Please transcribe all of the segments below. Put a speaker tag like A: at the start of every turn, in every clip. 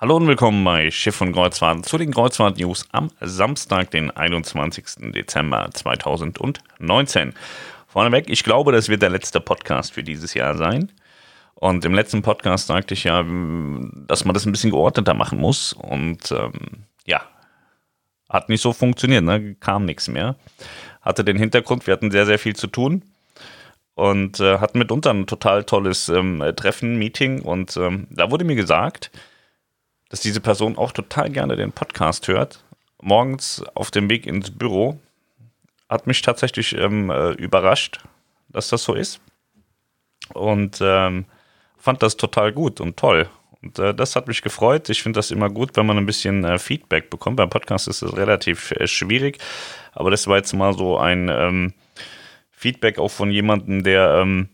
A: Hallo und willkommen bei Schiff und Kreuzfahrt zu den Kreuzfahrt-News am Samstag, den 21. Dezember 2019. Vorneweg, ich glaube, das wird der letzte Podcast für dieses Jahr sein. Und im letzten Podcast sagte ich ja, dass man das ein bisschen geordneter machen muss. Und ähm, ja, hat nicht so funktioniert, ne? kam nichts mehr. Hatte den Hintergrund, wir hatten sehr, sehr viel zu tun und äh, hatten mitunter ein total tolles ähm, Treffen, Meeting. Und ähm, da wurde mir gesagt, dass diese Person auch total gerne den Podcast hört. Morgens auf dem Weg ins Büro hat mich tatsächlich ähm, äh, überrascht, dass das so ist. Und ähm, fand das total gut und toll. Und äh, das hat mich gefreut. Ich finde das immer gut, wenn man ein bisschen äh, Feedback bekommt. Beim Podcast ist es relativ äh, schwierig. Aber das war jetzt mal so ein ähm, Feedback auch von jemandem, der ähm,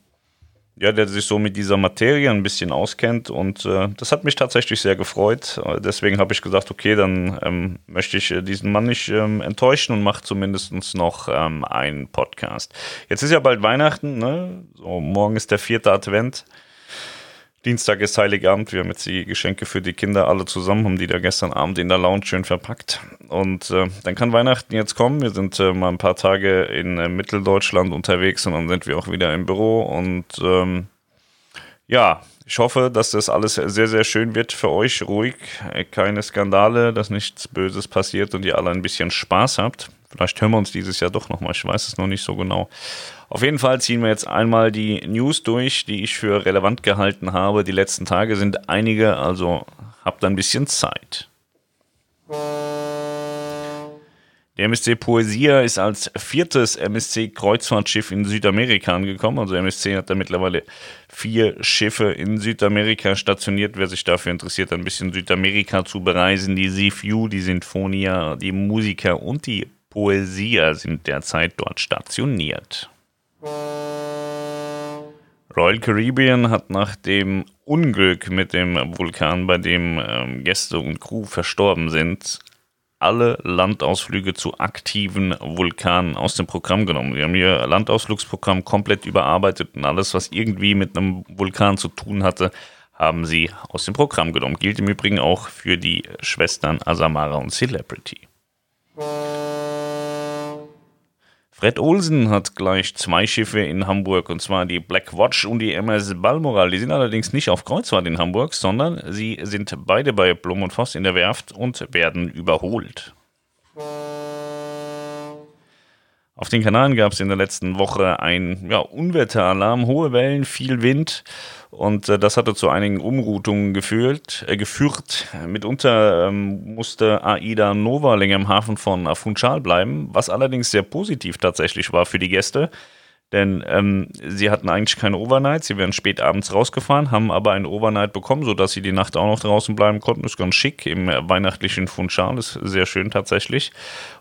A: ja, der sich so mit dieser Materie ein bisschen auskennt und äh, das hat mich tatsächlich sehr gefreut. Äh, deswegen habe ich gesagt, okay, dann ähm, möchte ich äh, diesen Mann nicht ähm, enttäuschen und mache zumindest noch ähm, einen Podcast. Jetzt ist ja bald Weihnachten, ne? So, morgen ist der vierte Advent. Dienstag ist Heiligabend. Wir haben jetzt die Geschenke für die Kinder alle zusammen, haben die da gestern Abend in der Lounge schön verpackt. Und äh, dann kann Weihnachten jetzt kommen. Wir sind äh, mal ein paar Tage in äh, Mitteldeutschland unterwegs und dann sind wir auch wieder im Büro. Und ähm, ja, ich hoffe, dass das alles sehr, sehr schön wird für euch. Ruhig, äh, keine Skandale, dass nichts Böses passiert und ihr alle ein bisschen Spaß habt. Vielleicht hören wir uns dieses Jahr doch nochmal. Ich weiß es noch nicht so genau. Auf jeden Fall ziehen wir jetzt einmal die News durch, die ich für relevant gehalten habe. Die letzten Tage sind einige, also habt ein bisschen Zeit. Der MSC Poesia ist als viertes MSC-Kreuzfahrtschiff in Südamerika angekommen. Also MSC hat da mittlerweile vier Schiffe in Südamerika stationiert. Wer sich dafür interessiert, ein bisschen Südamerika zu bereisen. Die Seaview, die Sinfonia, die Musiker und die Poesia sind derzeit dort stationiert. Royal Caribbean hat nach dem Unglück mit dem Vulkan, bei dem ähm, Gäste und Crew verstorben sind, alle Landausflüge zu aktiven Vulkanen aus dem Programm genommen. Sie haben ihr Landausflugsprogramm komplett überarbeitet und alles, was irgendwie mit einem Vulkan zu tun hatte, haben sie aus dem Programm genommen. Gilt im Übrigen auch für die Schwestern Asamara und Celebrity. Fred Olsen hat gleich zwei Schiffe in Hamburg, und zwar die Black Watch und die MS Balmoral. Die sind allerdings nicht auf Kreuzfahrt in Hamburg, sondern sie sind beide bei Blum und Voss in der Werft und werden überholt. Auf den Kanaren gab es in der letzten Woche ein ja, Unwetteralarm, hohe Wellen, viel Wind und äh, das hatte zu einigen Umroutungen geführt. Äh, geführt. Mitunter ähm, musste Aida Nova länger im Hafen von Funchal bleiben, was allerdings sehr positiv tatsächlich war für die Gäste. Denn ähm, sie hatten eigentlich keine Overnight, sie wären spät abends rausgefahren, haben aber eine Overnight bekommen, sodass sie die Nacht auch noch draußen bleiben konnten. Ist ganz schick im weihnachtlichen Funchal, ist sehr schön tatsächlich.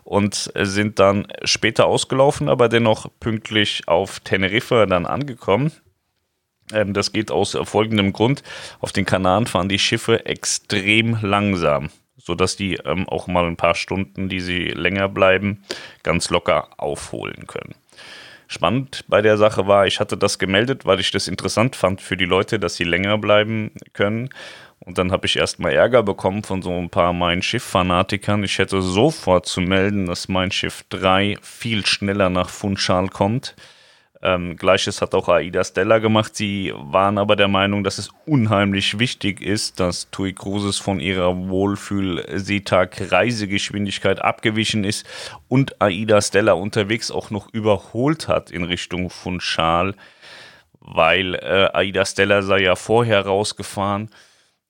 A: Und sind dann später ausgelaufen, aber dennoch pünktlich auf Teneriffa dann angekommen. Ähm, das geht aus folgendem Grund. Auf den Kanaren fahren die Schiffe extrem langsam, sodass die ähm, auch mal ein paar Stunden, die sie länger bleiben, ganz locker aufholen können. Spannend bei der Sache war, ich hatte das gemeldet, weil ich das interessant fand für die Leute, dass sie länger bleiben können. Und dann habe ich erstmal Ärger bekommen von so ein paar Mein Schiff-Fanatikern. Ich hätte sofort zu melden, dass Mein Schiff 3 viel schneller nach Funchal kommt ähm, Gleiches hat auch Aida Stella gemacht. Sie waren aber der Meinung, dass es unheimlich wichtig ist, dass TUI Cruises von ihrer Wohlfühl-Seetag-Reisegeschwindigkeit abgewichen ist und Aida Stella unterwegs auch noch überholt hat in Richtung Funchal, weil äh, Aida Stella sei ja vorher rausgefahren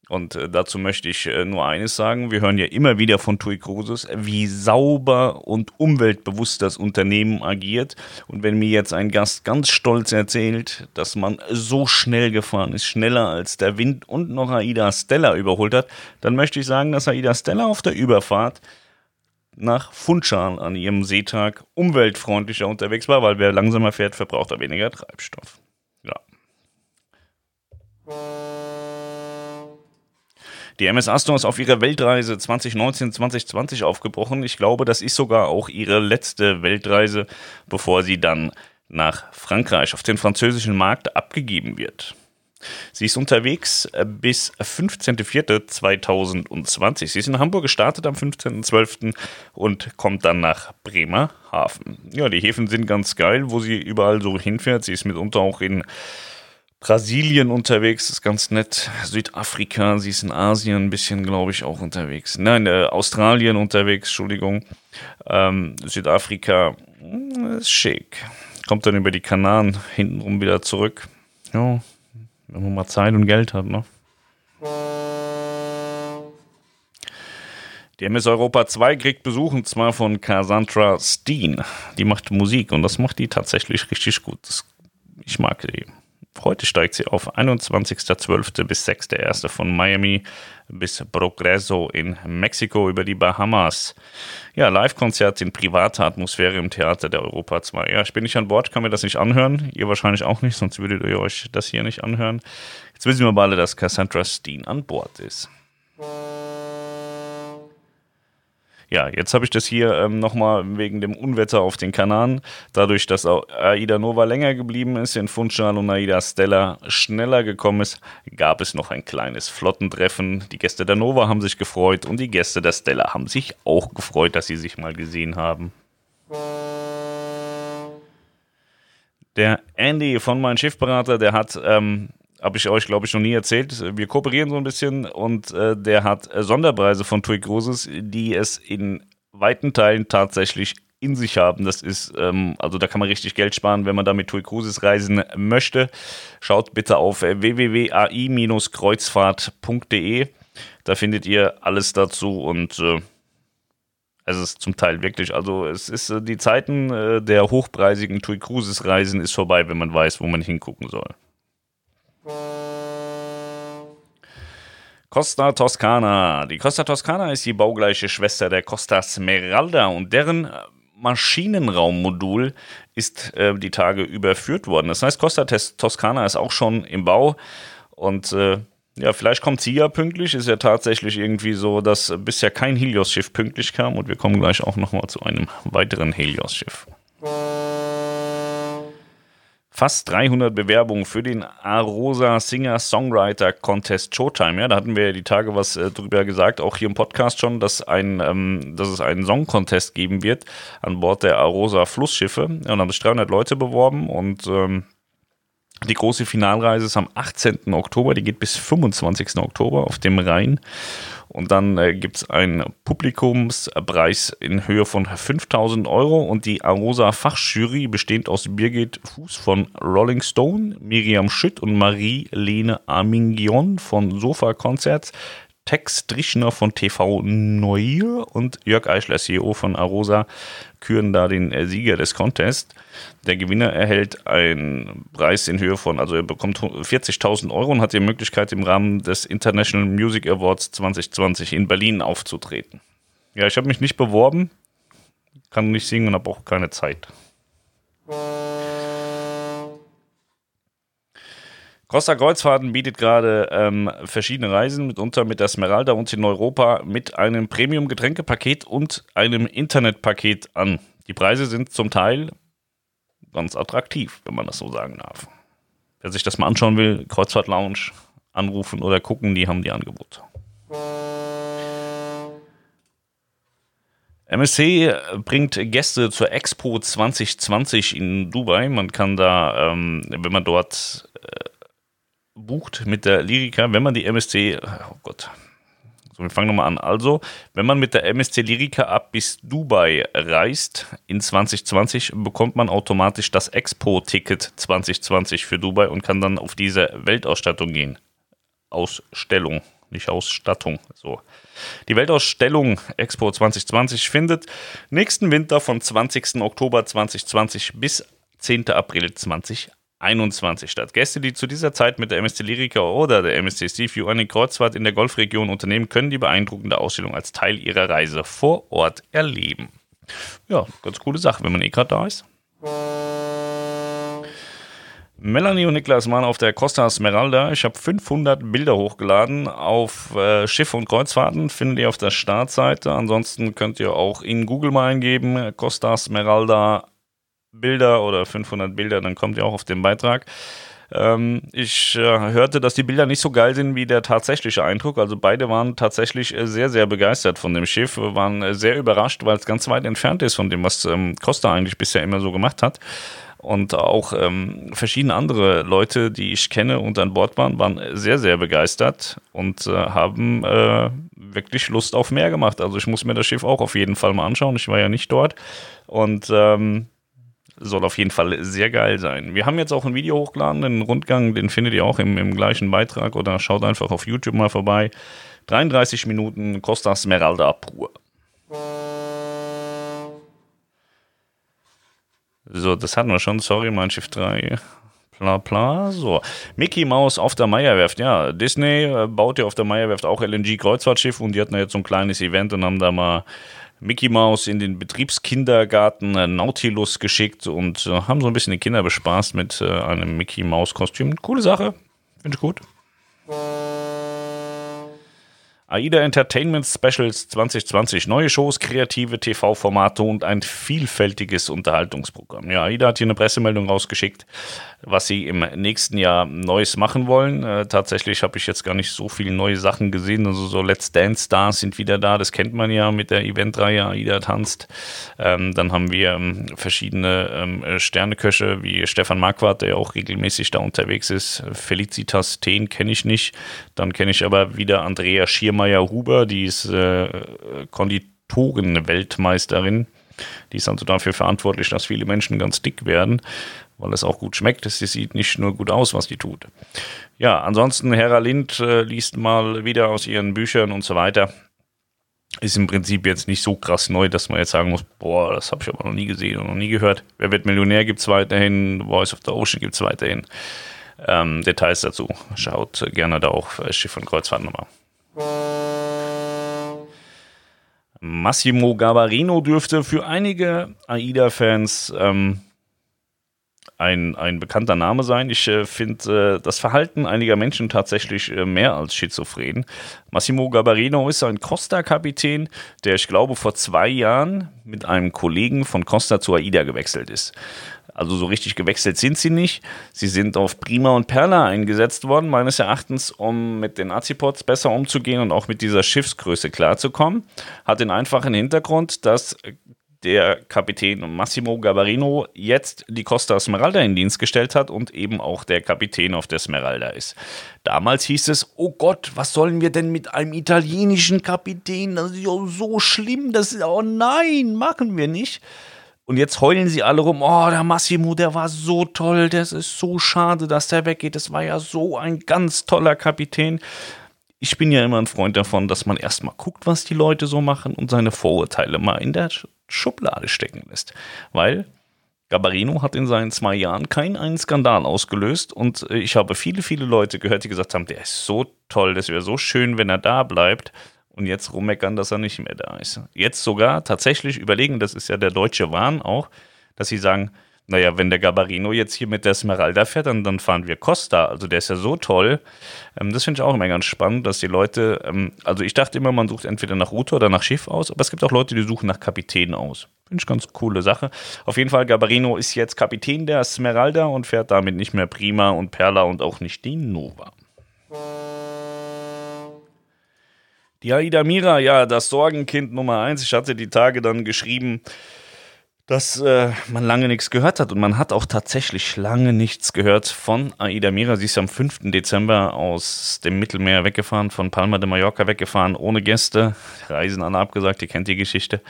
A: und äh, dazu möchte ich äh, nur eines sagen. Wir hören ja immer wieder von TUI Cruises, wie sauber und umweltbewusst das Unternehmen agiert. Und wenn mir jetzt ein Gast ganz stolz erzählt, dass man so schnell gefahren ist, schneller als der Wind und noch Aida Stella überholt hat, dann möchte ich sagen, dass Aida Stella auf der Überfahrt nach Funchal an ihrem Seetag umweltfreundlicher unterwegs war, weil wer langsamer fährt, verbraucht er weniger Treibstoff. Ja. Die MS Astor ist auf ihrer Weltreise 2019-2020 aufgebrochen. Ich glaube, das ist sogar auch ihre letzte Weltreise, bevor sie dann nach Frankreich auf den französischen Markt abgegeben wird. Sie ist unterwegs äh, bis 15.04.2020. Sie ist in Hamburg gestartet am 15.12. und kommt dann nach Bremerhaven. Ja, die Häfen sind ganz geil, wo sie überall so hinfährt. Sie ist mitunter auch in Brasilien unterwegs, ist ganz nett. Südafrika, sie ist in Asien ein bisschen, glaube ich, auch unterwegs. Nein, äh, Australien unterwegs, Entschuldigung. Ähm, Südafrika hm, ist schick. Kommt dann über die Kanaren hintenrum wieder zurück. Ja, wenn man mal Zeit und Geld hat, ne? Die MS Europa 2 kriegt Besuch und zwar von Cassandra Steen. Die macht Musik und das macht die tatsächlich richtig gut. Das, ich mag die. Heute steigt sie auf 21.12. bis 6.1. von Miami bis Progreso in Mexiko über die Bahamas. Ja, Live-Konzert in privater Atmosphäre im Theater der Europa 2. Ja, ich bin nicht an Bord, kann mir das nicht anhören. Ihr wahrscheinlich auch nicht, sonst würdet ihr euch das hier nicht anhören. Jetzt wissen wir mal alle, dass Cassandra Steen an Bord ist. Ja, jetzt habe ich das hier ähm, nochmal wegen dem Unwetter auf den Kanaren. Dadurch, dass Aida Nova länger geblieben ist, in Funchal und Aida Stella schneller gekommen ist, gab es noch ein kleines Flottentreffen. Die Gäste der Nova haben sich gefreut und die Gäste der Stella haben sich auch gefreut, dass sie sich mal gesehen haben. Der Andy von meinem Schiffberater, der hat ähm, habe ich euch, glaube ich, noch nie erzählt. Wir kooperieren so ein bisschen und äh, der hat äh, Sonderpreise von TUI Cruises, die es in weiten Teilen tatsächlich in sich haben. Das ist, ähm, also da kann man richtig Geld sparen, wenn man da mit TUI Cruises reisen möchte. Schaut bitte auf äh, www.ai-kreuzfahrt.de. Da findet ihr alles dazu und äh, es ist zum Teil wirklich, also es ist äh, die Zeiten der hochpreisigen TUI Cruises Reisen ist vorbei, wenn man weiß, wo man hingucken soll. Costa Toscana. Die Costa Toscana ist die baugleiche Schwester der Costa Smeralda und deren äh, Maschinenraummodul ist äh, die Tage überführt worden. Das heißt, Costa Toscana ist auch schon im Bau und äh, ja, vielleicht kommt sie ja pünktlich. Ist ja tatsächlich irgendwie so, dass bisher kein Helios-Schiff pünktlich kam und wir kommen gleich auch nochmal zu einem weiteren Helios-Schiff. Fast 300 Bewerbungen für den Arosa Singer Songwriter Contest Showtime. Ja, da hatten wir ja die Tage was äh, drüber gesagt, auch hier im Podcast schon, dass, ein, ähm, dass es einen Song Contest geben wird an Bord der Arosa Flussschiffe. Ja, und haben sich 300 Leute beworben und ähm, die große Finalreise ist am 18. Oktober, die geht bis 25. Oktober auf dem Rhein. Und dann äh, gibt es einen Publikumspreis in Höhe von 5000 Euro. Und die Arosa Fachjury bestehend aus Birgit Fuß von Rolling Stone, Miriam Schütt und Marie-Lene Armingion von Sofa Concerts, Tex Strichner von TV Neue und Jörg Eichler, CEO von Arosa, küren da den äh, Sieger des Contests. Der Gewinner erhält einen Preis in Höhe von, also er bekommt 40.000 Euro und hat die Möglichkeit, im Rahmen des International Music Awards 2020 in Berlin aufzutreten. Ja, ich habe mich nicht beworben, kann nicht singen und habe auch keine Zeit. Costa Kreuzfahrten bietet gerade ähm, verschiedene Reisen, mitunter mit der Smeralda und in Europa mit einem Premium-Getränkepaket und einem Internetpaket an. Die Preise sind zum Teil ganz attraktiv, wenn man das so sagen darf. Wer sich das mal anschauen will, Kreuzfahrt Lounge anrufen oder gucken, die haben die Angebote. MSC bringt Gäste zur Expo 2020 in Dubai. Man kann da, ähm, wenn man dort bucht mit der Lyrica, wenn man die MSC, oh Gott, so, wir fangen nochmal an. Also, wenn man mit der MSC Lyrica ab bis Dubai reist in 2020, bekommt man automatisch das Expo-Ticket 2020 für Dubai und kann dann auf diese Weltausstattung gehen. Ausstellung, nicht Ausstattung. So. Die Weltausstellung Expo 2020 findet nächsten Winter von 20. Oktober 2020 bis 10. April 2021 21 statt. Gäste, die zu dieser Zeit mit der MSC Lyrica oder der MSC Seaview eine Kreuzfahrt in der Golfregion unternehmen, können die beeindruckende Ausstellung als Teil ihrer Reise vor Ort erleben. Ja, ganz coole Sache, wenn man eh gerade da ist. Melanie und Niklas waren auf der Costa Smeralda. Ich habe 500 Bilder hochgeladen auf äh, Schiffe und Kreuzfahrten. Findet ihr auf der Startseite. Ansonsten könnt ihr auch in Google mal eingeben: Costa Smeralda Bilder oder 500 Bilder, dann kommt ihr auch auf den Beitrag. Ähm, ich äh, hörte, dass die Bilder nicht so geil sind wie der tatsächliche Eindruck. Also beide waren tatsächlich äh, sehr, sehr begeistert von dem Schiff, waren äh, sehr überrascht, weil es ganz weit entfernt ist von dem, was ähm, Costa eigentlich bisher immer so gemacht hat. Und auch ähm, verschiedene andere Leute, die ich kenne und an Bord waren, waren sehr, sehr begeistert und äh, haben äh, wirklich Lust auf mehr gemacht. Also ich muss mir das Schiff auch auf jeden Fall mal anschauen. Ich war ja nicht dort. Und ähm, soll auf jeden Fall sehr geil sein. Wir haben jetzt auch ein Video hochgeladen, den Rundgang, den findet ihr auch im, im gleichen Beitrag oder schaut einfach auf YouTube mal vorbei. 33 Minuten Costa Smeralda pur. So, das hatten wir schon. Sorry, mein Schiff 3. Bla bla. So. Mickey Mouse auf der Meierwerft. Ja, Disney äh, baut ja auf der Meierwerft auch LNG-Kreuzfahrtschiff und die hatten ja jetzt so ein kleines Event und haben da mal Mickey Mouse in den Betriebskindergarten äh, Nautilus geschickt und äh, haben so ein bisschen die Kinder bespaßt mit äh, einem Mickey Mouse Kostüm. Coole Sache. Finde ich gut. AIDA Entertainment Specials 2020. Neue Shows, kreative TV-Formate und ein vielfältiges Unterhaltungsprogramm. Ja, AIDA hat hier eine Pressemeldung rausgeschickt, was sie im nächsten Jahr Neues machen wollen. Äh, tatsächlich habe ich jetzt gar nicht so viele neue Sachen gesehen. Also so Let's Dance Stars sind wieder da. Das kennt man ja mit der Eventreihe AIDA tanzt. Ähm, dann haben wir ähm, verschiedene ähm, Sterneköche wie Stefan Marquardt, der auch regelmäßig da unterwegs ist. Felicitas Teen kenne ich nicht. Dann kenne ich aber wieder Andrea Schirm Schiermeier-Huber, die ist äh, Konditoren-Weltmeisterin. Die ist also dafür verantwortlich, dass viele Menschen ganz dick werden, weil es auch gut schmeckt. Sie sieht nicht nur gut aus, was die tut. Ja, ansonsten, Hera Lind äh, liest mal wieder aus ihren Büchern und so weiter. Ist im Prinzip jetzt nicht so krass neu, dass man jetzt sagen muss, boah, das habe ich aber noch nie gesehen und noch nie gehört. Wer wird Millionär gibt es weiterhin, Voice of the Ocean gibt es weiterhin. Ähm, Details dazu schaut gerne da auch Schiff und Kreuzfahrt nochmal. Massimo Gabarino dürfte für einige AIDA-Fans ähm, ein, ein bekannter Name sein. Ich äh, finde äh, das Verhalten einiger Menschen tatsächlich äh, mehr als schizophren. Massimo Gabarino ist ein Costa-Kapitän, der ich glaube vor zwei Jahren mit einem Kollegen von Costa zu AIDA gewechselt ist. Also so richtig gewechselt sind sie nicht. Sie sind auf Prima und Perla eingesetzt worden, meines Erachtens, um mit den Azipods besser umzugehen und auch mit dieser Schiffsgröße klarzukommen. Hat den einfachen Hintergrund, dass der Kapitän Massimo Gabarino jetzt die Costa Smeralda in Dienst gestellt hat und eben auch der Kapitän auf der Smeralda ist. Damals hieß es, oh Gott, was sollen wir denn mit einem italienischen Kapitän? Das ist ja so schlimm, das ist, oh nein, machen wir nicht. Und jetzt heulen sie alle rum, oh, der Massimo, der war so toll, das ist so schade, dass der weggeht. Das war ja so ein ganz toller Kapitän. Ich bin ja immer ein Freund davon, dass man erstmal guckt, was die Leute so machen und seine Vorurteile mal in der Schublade stecken lässt. Weil Gabarino hat in seinen zwei Jahren keinen einen Skandal ausgelöst und äh, ich habe viele, viele Leute gehört, die gesagt haben, der ist so toll, das wäre so schön, wenn er da bleibt und jetzt rummeckern, dass er nicht mehr da ist. Jetzt sogar tatsächlich überlegen, das ist ja der deutsche Wahn auch, dass sie sagen, naja, wenn der Gabarino jetzt hier mit der Smeralda fährt, dann, dann fahren wir Costa. Also der ist ja so toll. Ähm, das finde ich auch immer ganz spannend, dass die Leute, ähm, also ich dachte immer, man sucht entweder nach Route oder nach Schiff aus, aber es gibt auch Leute, die suchen nach Kapitän aus. Finde ich ganz coole Sache. Auf jeden Fall, Gabarino ist jetzt Kapitän der Smeralda und fährt damit nicht mehr Prima und Perla und auch nicht die Nova. Die Aida Mira, ja, das Sorgenkind Nummer eins. Ich hatte die Tage dann geschrieben, dass äh, man lange nichts gehört hat. Und man hat auch tatsächlich lange nichts gehört von Aida Mira. Sie ist am 5. Dezember aus dem Mittelmeer weggefahren, von Palma de Mallorca weggefahren, ohne Gäste. Reisen alle abgesagt, ihr kennt die Geschichte.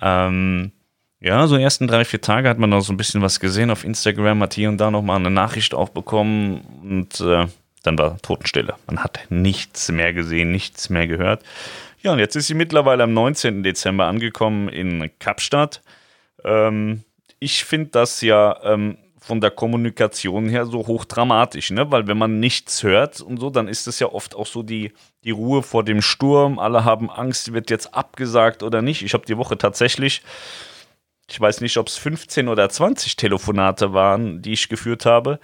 A: Ähm, ja, so die ersten drei, vier Tage hat man noch so ein bisschen was gesehen auf Instagram, hat hier und da nochmal eine Nachricht auch bekommen. Und äh, dann war Totenstille. Man hat nichts mehr gesehen, nichts mehr gehört. Ja, und jetzt ist sie mittlerweile am 19. Dezember angekommen in Kapstadt. Ähm, ich finde das ja ähm, von der Kommunikation her so hochdramatisch, ne? weil wenn man nichts hört und so, dann ist es ja oft auch so die, die Ruhe vor dem Sturm. Alle haben Angst, wird jetzt abgesagt oder nicht. Ich habe die Woche tatsächlich, ich weiß nicht, ob es 15 oder 20 Telefonate waren, die ich geführt habe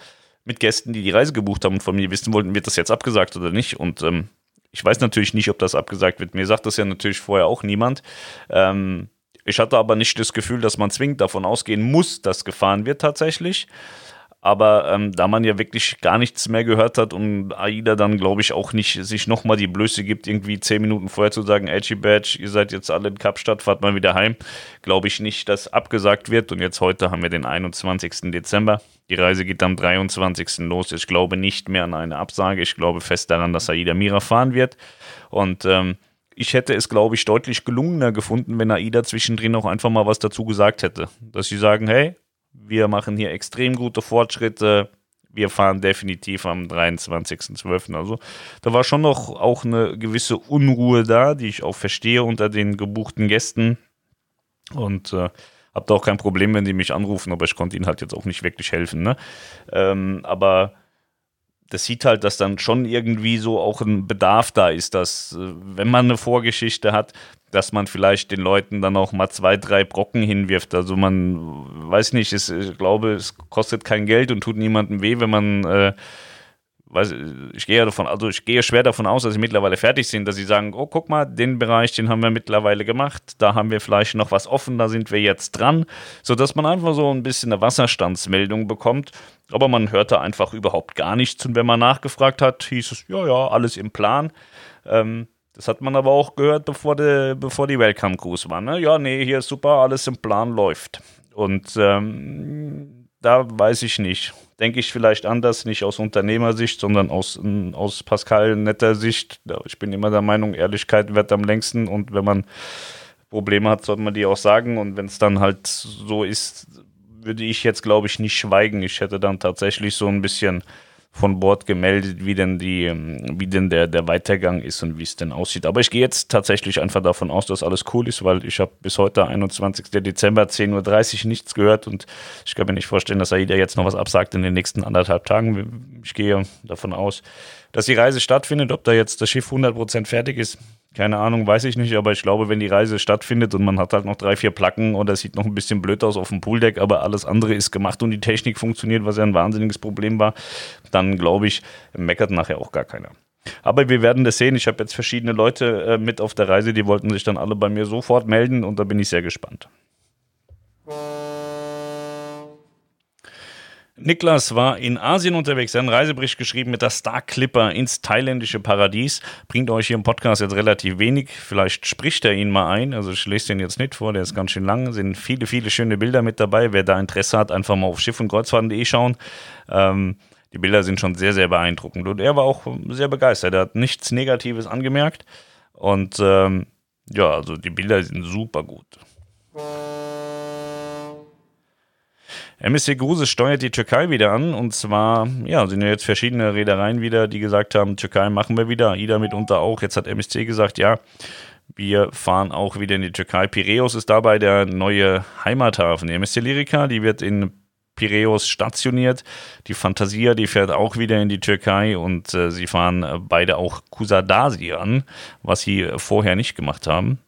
A: mit Gästen, die die Reise gebucht haben und von mir wissen wollten, wird das jetzt abgesagt oder nicht. Und ähm, ich weiß natürlich nicht, ob das abgesagt wird. Mir sagt das ja natürlich vorher auch niemand. Ähm, ich hatte aber nicht das Gefühl, dass man zwingend davon ausgehen muss, dass gefahren wird tatsächlich. Aber ähm, da man ja wirklich gar nichts mehr gehört hat und AIDA dann, glaube ich, auch nicht sich nochmal die Blöße gibt, irgendwie zehn Minuten vorher zu sagen, Edgy Badge, ihr seid jetzt alle in Kapstadt, fahrt mal wieder heim, glaube ich nicht, dass abgesagt wird. Und jetzt heute haben wir den 21. Dezember. Die Reise geht am 23. los. Ich glaube nicht mehr an eine Absage. Ich glaube fest daran, dass AIDA Mira fahren wird. Und ähm, ich hätte es, glaube ich, deutlich gelungener gefunden, wenn AIDA zwischendrin auch einfach mal was dazu gesagt hätte. Dass sie sagen, hey, wir machen hier extrem gute Fortschritte. Wir fahren definitiv am 23.12. Also da war schon noch auch eine gewisse Unruhe da, die ich auch verstehe unter den gebuchten Gästen. Und äh, habe da auch kein Problem, wenn die mich anrufen, aber ich konnte ihnen halt jetzt auch nicht wirklich helfen. Ne? Ähm, aber das sieht halt, dass dann schon irgendwie so auch ein Bedarf da ist, dass äh, wenn man eine Vorgeschichte hat, dass man vielleicht den Leuten dann auch mal zwei, drei Brocken hinwirft. Also man weiß nicht, es, ich glaube, es kostet kein Geld und tut niemandem weh, wenn man äh, weiß, ich gehe davon, also ich gehe schwer davon aus, dass sie mittlerweile fertig sind, dass sie sagen, oh, guck mal, den Bereich, den haben wir mittlerweile gemacht, da haben wir vielleicht noch was offen, da sind wir jetzt dran, sodass man einfach so ein bisschen eine Wasserstandsmeldung bekommt. Aber man hörte einfach überhaupt gar nichts und wenn man nachgefragt hat, hieß es, ja, ja, alles im Plan. Ähm, das hat man aber auch gehört, bevor die, bevor die Welcome Cruise war. Ne? Ja, nee, hier ist super, alles im Plan läuft. Und ähm, da weiß ich nicht denke ich vielleicht anders, nicht aus Unternehmersicht, sondern aus, aus Pascal netter Sicht. Ich bin immer der Meinung, Ehrlichkeit wird am längsten und wenn man Probleme hat, sollte man die auch sagen. Und wenn es dann halt so ist, würde ich jetzt, glaube ich, nicht schweigen. Ich hätte dann tatsächlich so ein bisschen von Bord gemeldet, wie denn die, wie denn der, der Weitergang ist und wie es denn aussieht. Aber ich gehe jetzt tatsächlich einfach davon aus, dass alles cool ist, weil ich habe bis heute, 21. Dezember, 10.30 Uhr nichts gehört und ich kann mir nicht vorstellen, dass AIDA jetzt noch was absagt in den nächsten anderthalb Tagen. Ich gehe davon aus, dass die Reise stattfindet. Ob da jetzt das Schiff 100% fertig ist, keine Ahnung, weiß ich nicht, aber ich glaube, wenn die Reise stattfindet und man hat halt noch drei, vier Placken und es sieht noch ein bisschen blöd aus auf dem Pooldeck, aber alles andere ist gemacht und die Technik funktioniert, was ja ein wahnsinniges Problem war, dann glaube ich, meckert nachher auch gar keiner. Aber wir werden das sehen. Ich habe jetzt verschiedene Leute äh, mit auf der Reise, die wollten sich dann alle bei mir sofort melden und da bin ich sehr gespannt. Niklas war in Asien unterwegs, er hat einen Reisebericht geschrieben mit der Star Clipper ins thailändische Paradies. Bringt euch hier im Podcast jetzt relativ wenig. Vielleicht spricht er ihn mal ein. Also ich lese den jetzt nicht vor, der ist ganz schön lang. Sind viele, viele schöne Bilder mit dabei. Wer da Interesse hat, einfach mal auf schiff- und kreuzfahrten.de schauen. Ähm, die Bilder sind schon sehr, sehr beeindruckend. Und er war auch sehr begeistert. Er hat nichts Negatives angemerkt. Und ähm, ja, also die Bilder sind super gut. MSC Gruse steuert die Türkei wieder an und zwar, ja, sind ja jetzt verschiedene Reedereien wieder, die gesagt haben, Türkei machen wir wieder, AIDA mitunter auch. Jetzt hat MSC gesagt, ja, wir fahren auch wieder in die Türkei. Piräus ist dabei der neue Heimathafen. Die MSC Lyrica, die wird in Piräus stationiert. Die Fantasia, die fährt auch wieder in die Türkei und äh, sie fahren beide auch Kusadasi an, was sie vorher nicht gemacht haben.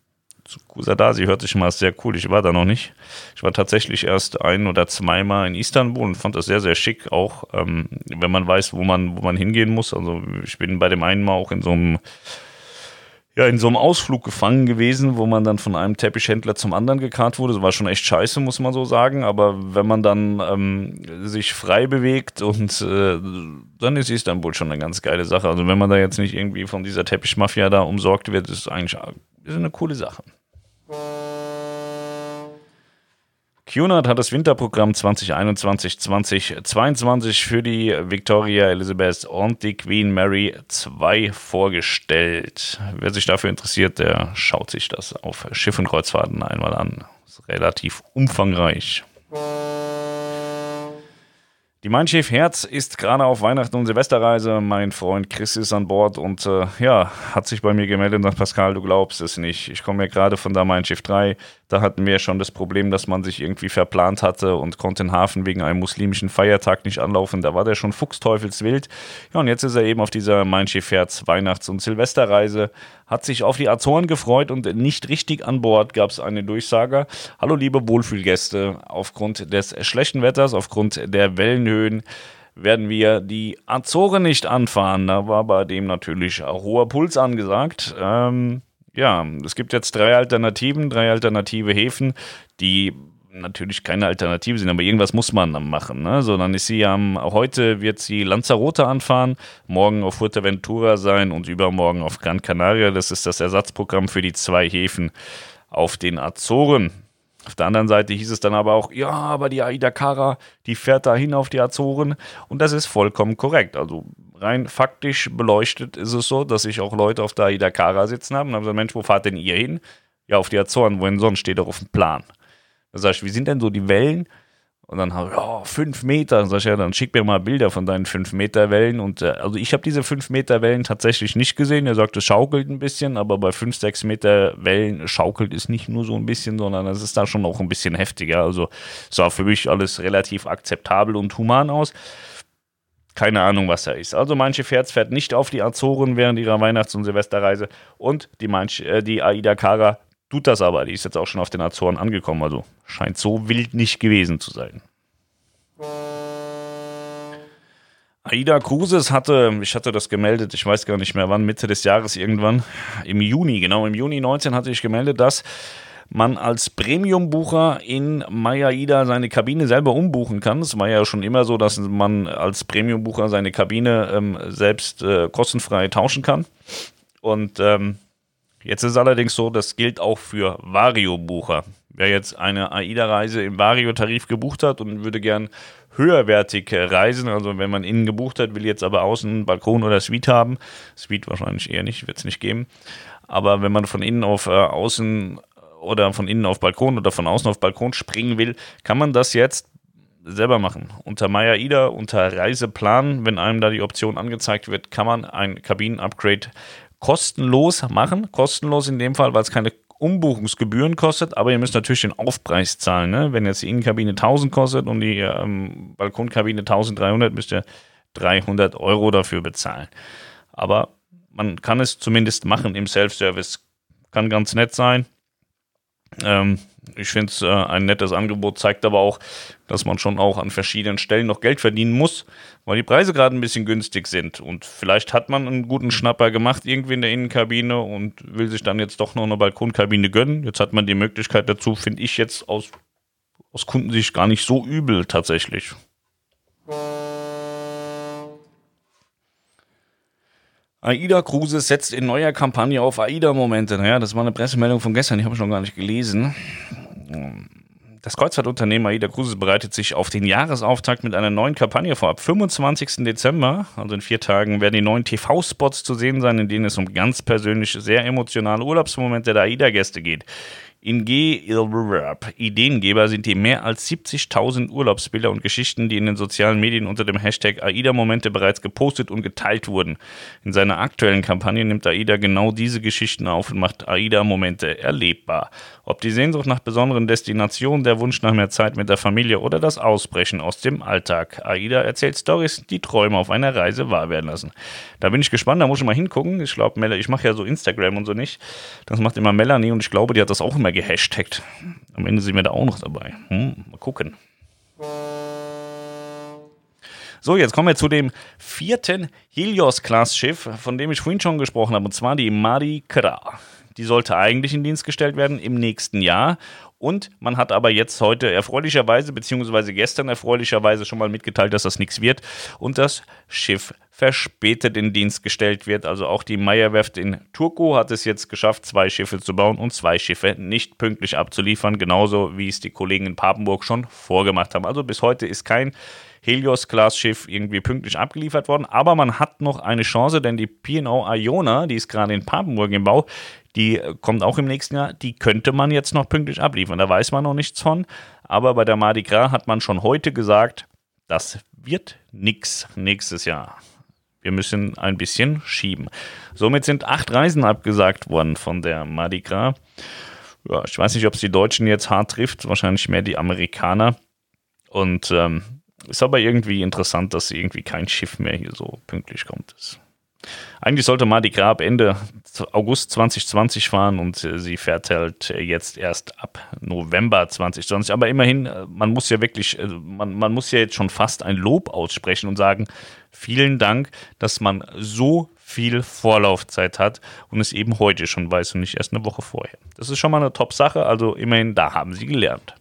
A: Kusadasi hört sich mal sehr cool. Ich war da noch nicht. Ich war tatsächlich erst ein oder zweimal in Istanbul und fand das sehr, sehr schick, auch ähm, wenn man weiß, wo man, wo man hingehen muss. Also ich bin bei dem einen Mal auch in so einem ja, in so einem Ausflug gefangen gewesen, wo man dann von einem Teppichhändler zum anderen gekarrt wurde. Das war schon echt scheiße, muss man so sagen. Aber wenn man dann ähm, sich frei bewegt und äh, dann ist Istanbul schon eine ganz geile Sache. Also wenn man da jetzt nicht irgendwie von dieser Teppichmafia da umsorgt wird, ist eigentlich ist eine coole Sache. Cunard hat das Winterprogramm 2021-2022 für die Victoria Elizabeth und die Queen Mary 2 vorgestellt. Wer sich dafür interessiert, der schaut sich das auf Schiff und Kreuzfahrten einmal an. Ist relativ umfangreich. Die Mein Schiff Herz ist gerade auf Weihnachten und Silvesterreise. Mein Freund Chris ist an Bord und äh, ja, hat sich bei mir gemeldet und sagt, Pascal, du glaubst es nicht. Ich komme ja gerade von der Mein Schiff 3. Da hatten wir schon das Problem, dass man sich irgendwie verplant hatte und konnte den Hafen wegen einem muslimischen Feiertag nicht anlaufen. Da war der schon fuchsteufelswild. Ja, und jetzt ist er eben auf dieser Mein Schiff Herz Weihnachts- und Silvesterreise. Hat sich auf die Azoren gefreut und nicht richtig an Bord gab es eine Durchsage. Hallo liebe Wohlfühlgäste, aufgrund des schlechten Wetters, aufgrund der Wellenhöhen werden wir die Azoren nicht anfahren. Da war bei dem natürlich hoher Puls angesagt. Ähm, ja, es gibt jetzt drei Alternativen, drei alternative Häfen, die natürlich keine Alternative sind, aber irgendwas muss man dann machen. Ne? So, dann ist sie am, heute wird sie Lanzarote anfahren, morgen auf Fuerteventura sein und übermorgen auf Gran Canaria. Das ist das Ersatzprogramm für die zwei Häfen auf den Azoren. Auf der anderen Seite hieß es dann aber auch, ja, aber die Aida Cara, die fährt dahin auf die Azoren und das ist vollkommen korrekt. Also rein faktisch beleuchtet ist es so, dass sich auch Leute auf der Aida Cara sitzen haben und haben gesagt, Mensch, wo fahrt denn ihr hin? Ja, auf die Azoren, wohin sonst steht doch auf dem Plan. Da sag ich, wie sind denn so die Wellen? Und dann habe ich, ja, fünf Meter. Dann sag ich, ja, dann schick mir mal Bilder von deinen fünf Meter Wellen. Und äh, also ich habe diese fünf Meter Wellen tatsächlich nicht gesehen. Er sagt, es schaukelt ein bisschen, aber bei fünf, sechs Meter Wellen schaukelt es nicht nur so ein bisschen, sondern es ist da schon auch ein bisschen heftiger. Also sah für mich alles relativ akzeptabel und human aus. Keine Ahnung, was da ist. Also manche Pferds fährt nicht auf die Azoren während ihrer Weihnachts- und Silvesterreise und die, manche, äh, die Aida Cara tut das aber. Die ist jetzt auch schon auf den Azoren angekommen. Also scheint so wild nicht gewesen zu sein. Aida Cruises hatte, ich hatte das gemeldet, ich weiß gar nicht mehr wann, Mitte des Jahres irgendwann, im Juni, genau, im Juni 19 hatte ich gemeldet, dass man als Premium-Bucher in Maya seine Kabine selber umbuchen kann. Es war ja schon immer so, dass man als Premium-Bucher seine Kabine ähm, selbst äh, kostenfrei tauschen kann. Und ähm, Jetzt ist es allerdings so, das gilt auch für Vario-Bucher. Wer jetzt eine AIDA-Reise im Vario-Tarif gebucht hat und würde gern höherwertig reisen, also wenn man innen gebucht hat, will jetzt aber außen Balkon oder Suite haben, Suite wahrscheinlich eher nicht, wird es nicht geben, aber wenn man von innen auf äh, außen oder von innen auf Balkon oder von außen auf Balkon springen will, kann man das jetzt selber machen. Unter Maya Ida, unter Reiseplan, wenn einem da die Option angezeigt wird, kann man ein Kabinen-Upgrade kostenlos machen. Kostenlos in dem Fall, weil es keine Umbuchungsgebühren kostet, aber ihr müsst natürlich den Aufpreis zahlen. Ne? Wenn jetzt die Innenkabine 1000 kostet und die ähm, Balkonkabine 1300, müsst ihr 300 Euro dafür bezahlen. Aber man kann es zumindest machen im Self-Service. Kann ganz nett sein. Ähm, ich finde es äh, ein nettes Angebot, zeigt aber auch, dass man schon auch an verschiedenen Stellen noch Geld verdienen muss, weil die Preise gerade ein bisschen günstig sind. Und vielleicht hat man einen guten Schnapper gemacht irgendwie in der Innenkabine und will sich dann jetzt doch noch eine Balkonkabine gönnen. Jetzt hat man die Möglichkeit dazu, finde ich jetzt aus, aus Kundensicht gar nicht so übel tatsächlich. AIDA Cruises setzt in neuer Kampagne auf AIDA-Momente. Naja, das war eine Pressemeldung von gestern, die habe ich noch gar nicht gelesen. Das Kreuzfahrtunternehmen AIDA Cruises bereitet sich auf den Jahresauftakt mit einer neuen Kampagne vor. Ab 25. Dezember, also in vier Tagen, werden die neuen TV-Spots zu sehen sein, in denen es um ganz persönliche, sehr emotionale Urlaubsmomente der AIDA-Gäste geht. In Ideengeber sind die mehr als 70.000 Urlaubsbilder und Geschichten, die in den sozialen Medien unter dem Hashtag AIDA-Momente bereits gepostet und geteilt wurden. In seiner aktuellen Kampagne nimmt AIDA genau diese Geschichten auf und macht AIDA-Momente erlebbar. Ob die Sehnsucht nach besonderen Destinationen, der Wunsch nach mehr Zeit mit der Familie oder das Ausbrechen aus dem Alltag. AIDA erzählt Stories, die Träume auf einer Reise wahr werden lassen. Da bin ich gespannt, da muss ich mal hingucken. Ich glaube, ich mache ja so Instagram und so nicht. Das macht immer Melanie und ich glaube, die hat das auch immer mal gehashtagt. Am Ende sind wir da auch noch dabei. Hm, mal gucken. So, jetzt kommen wir zu dem vierten Helios-Class-Schiff, von dem ich vorhin schon gesprochen habe, und zwar die Mari Kra. Die sollte eigentlich in Dienst gestellt werden im nächsten Jahr. Und man hat aber jetzt heute erfreulicherweise, beziehungsweise gestern erfreulicherweise schon mal mitgeteilt, dass das nichts wird und das Schiff verspätet in Dienst gestellt wird. Also auch die Meyerwerft in Turku hat es jetzt geschafft, zwei Schiffe zu bauen und zwei Schiffe nicht pünktlich abzuliefern, genauso wie es die Kollegen in Papenburg schon vorgemacht haben. Also bis heute ist kein Helios-Class-Schiff irgendwie pünktlich abgeliefert worden, aber man hat noch eine Chance, denn die P&O Iona, die ist gerade in Papenburg im Bau, die kommt auch im nächsten Jahr, die könnte man jetzt noch pünktlich abliefern. Da weiß man noch nichts von, aber bei der Mardi Gras hat man schon heute gesagt, das wird nichts nächstes Jahr. Wir müssen ein bisschen schieben. Somit sind acht Reisen abgesagt worden von der Mardi Gras. Ja, ich weiß nicht, ob es die Deutschen jetzt hart trifft, wahrscheinlich mehr die Amerikaner. Und ähm, ist aber irgendwie interessant, dass irgendwie kein Schiff mehr hier so pünktlich kommt. Eigentlich sollte Mardi Gras Ende August 2020 fahren und äh, sie fährt halt jetzt erst ab November 2020. Aber immerhin, äh, man muss ja wirklich, äh, man, man muss ja jetzt schon fast ein Lob aussprechen und sagen, vielen Dank, dass man so viel Vorlaufzeit hat und es eben heute schon weiß und nicht erst eine Woche vorher. Das ist schon mal eine Top-Sache, also immerhin, da haben sie gelernt.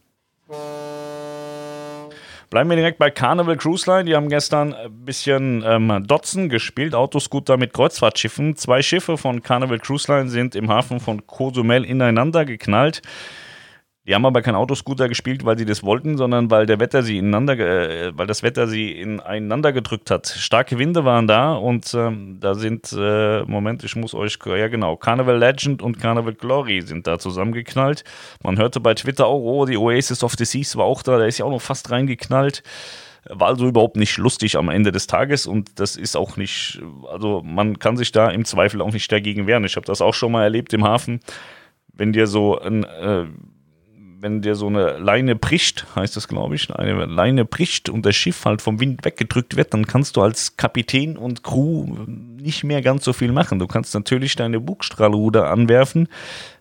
A: Bleiben wir direkt bei Carnival Cruise Line. Die haben gestern ein bisschen ähm, Dotzen gespielt, Autoscooter mit Kreuzfahrtschiffen. Zwei Schiffe von Carnival Cruise Line sind im Hafen von Cozumel ineinander geknallt. Die haben aber kein Autoscooter gespielt, weil sie das wollten, sondern weil der Wetter sie ineinander, äh, weil das Wetter sie ineinander gedrückt hat. Starke Winde waren da und ähm, da sind, äh, Moment, ich muss euch, ja genau, Carnival Legend und Carnival Glory sind da zusammengeknallt. Man hörte bei Twitter auch, oh, die Oasis of the Seas war auch da, da ist ja auch noch fast reingeknallt. War also überhaupt nicht lustig am Ende des Tages und das ist auch nicht, also man kann sich da im Zweifel auch nicht dagegen wehren. Ich habe das auch schon mal erlebt im Hafen, wenn dir so ein äh, wenn dir so eine Leine bricht, heißt das, glaube ich, eine Leine bricht und das Schiff halt vom Wind weggedrückt wird, dann kannst du als Kapitän und Crew nicht mehr ganz so viel machen. Du kannst natürlich deine Bugstrahlruder anwerfen,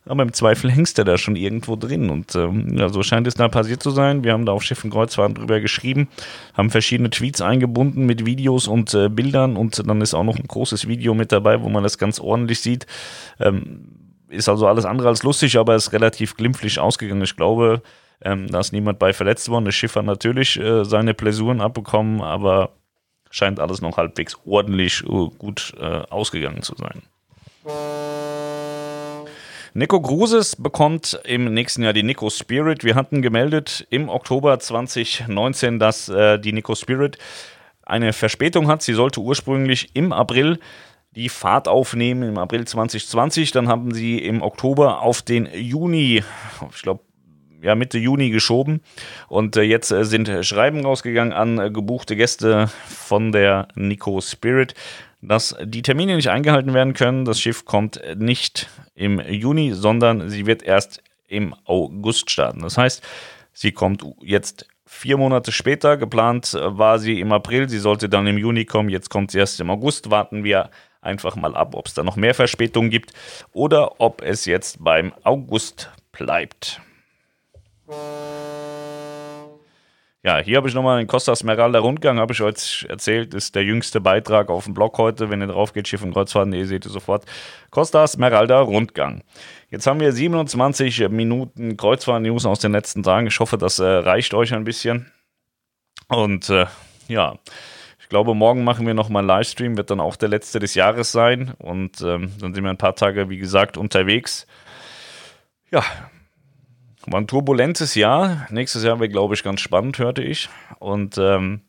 A: aber im Zweifel hängst du da schon irgendwo drin. Und ähm, ja, so scheint es da passiert zu sein. Wir haben da auf Schiff und Kreuzfahrt drüber geschrieben, haben verschiedene Tweets eingebunden mit Videos und äh, Bildern und dann ist auch noch ein großes Video mit dabei, wo man das ganz ordentlich sieht. Ähm, ist also alles andere als lustig, aber ist relativ glimpflich ausgegangen. Ich glaube, ähm, da ist niemand bei verletzt worden. Das Schiff hat natürlich äh, seine Pläsuren abbekommen, aber scheint alles noch halbwegs ordentlich uh, gut äh, ausgegangen zu sein. Nico Gruses bekommt im nächsten Jahr die Nico Spirit. Wir hatten gemeldet im Oktober 2019, dass äh, die Nico Spirit eine Verspätung hat. Sie sollte ursprünglich im April die Fahrt aufnehmen im April 2020. Dann haben sie im Oktober auf den Juni, ich glaube, ja, Mitte Juni geschoben. Und äh, jetzt äh, sind Schreiben rausgegangen an äh, gebuchte Gäste von der Nico Spirit, dass die Termine nicht eingehalten werden können. Das Schiff kommt nicht im Juni, sondern sie wird erst im August starten. Das heißt, sie kommt jetzt vier Monate später. Geplant äh, war sie im April, sie sollte dann im Juni kommen. Jetzt kommt sie erst im August. Warten wir einfach mal ab, ob es da noch mehr Verspätungen gibt oder ob es jetzt beim August bleibt. Ja, hier habe ich nochmal den Costa Smeralda Rundgang, habe ich euch erzählt, ist der jüngste Beitrag auf dem Blog heute. Wenn ihr drauf geht, Schiff und Kreuzfahrten.de, seht ihr sofort Costa Smeralda Rundgang. Jetzt haben wir 27 Minuten Kreuzfahrt-News aus den letzten Tagen. Ich hoffe, das äh, reicht euch ein bisschen. Und äh, ja, ich glaube, morgen machen wir nochmal einen Livestream, wird dann auch der letzte des Jahres sein. Und ähm, dann sind wir ein paar Tage, wie gesagt, unterwegs. Ja, war ein turbulentes Jahr. Nächstes Jahr wird, glaube ich, ganz spannend, hörte ich. Und ähm,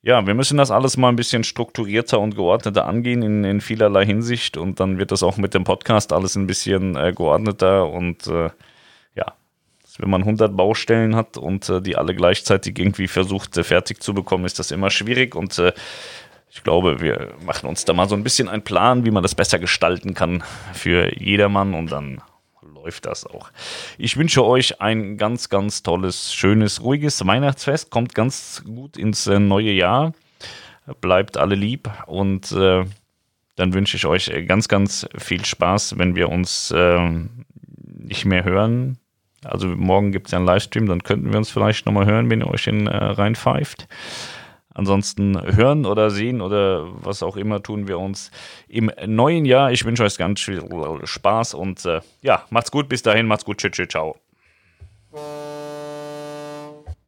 A: ja, wir müssen das alles mal ein bisschen strukturierter und geordneter angehen in, in vielerlei Hinsicht. Und dann wird das auch mit dem Podcast alles ein bisschen äh, geordneter und äh, wenn man 100 Baustellen hat und äh, die alle gleichzeitig irgendwie versucht äh, fertig zu bekommen, ist das immer schwierig und äh, ich glaube, wir machen uns da mal so ein bisschen einen Plan, wie man das besser gestalten kann für jedermann und dann läuft das auch. Ich wünsche euch ein ganz, ganz tolles, schönes, ruhiges Weihnachtsfest. Kommt ganz gut ins äh, neue Jahr. Bleibt alle lieb und äh, dann wünsche ich euch ganz, ganz viel Spaß, wenn wir uns äh, nicht mehr hören also morgen gibt es ja einen Livestream, dann könnten wir uns vielleicht nochmal hören, wenn ihr euch in äh, reinpfeift. Ansonsten hören oder sehen oder was auch immer tun wir uns im neuen Jahr. Ich wünsche euch ganz viel Spaß und äh, ja, macht's gut. Bis dahin, macht's gut. Tschüss, tschüss, ciao.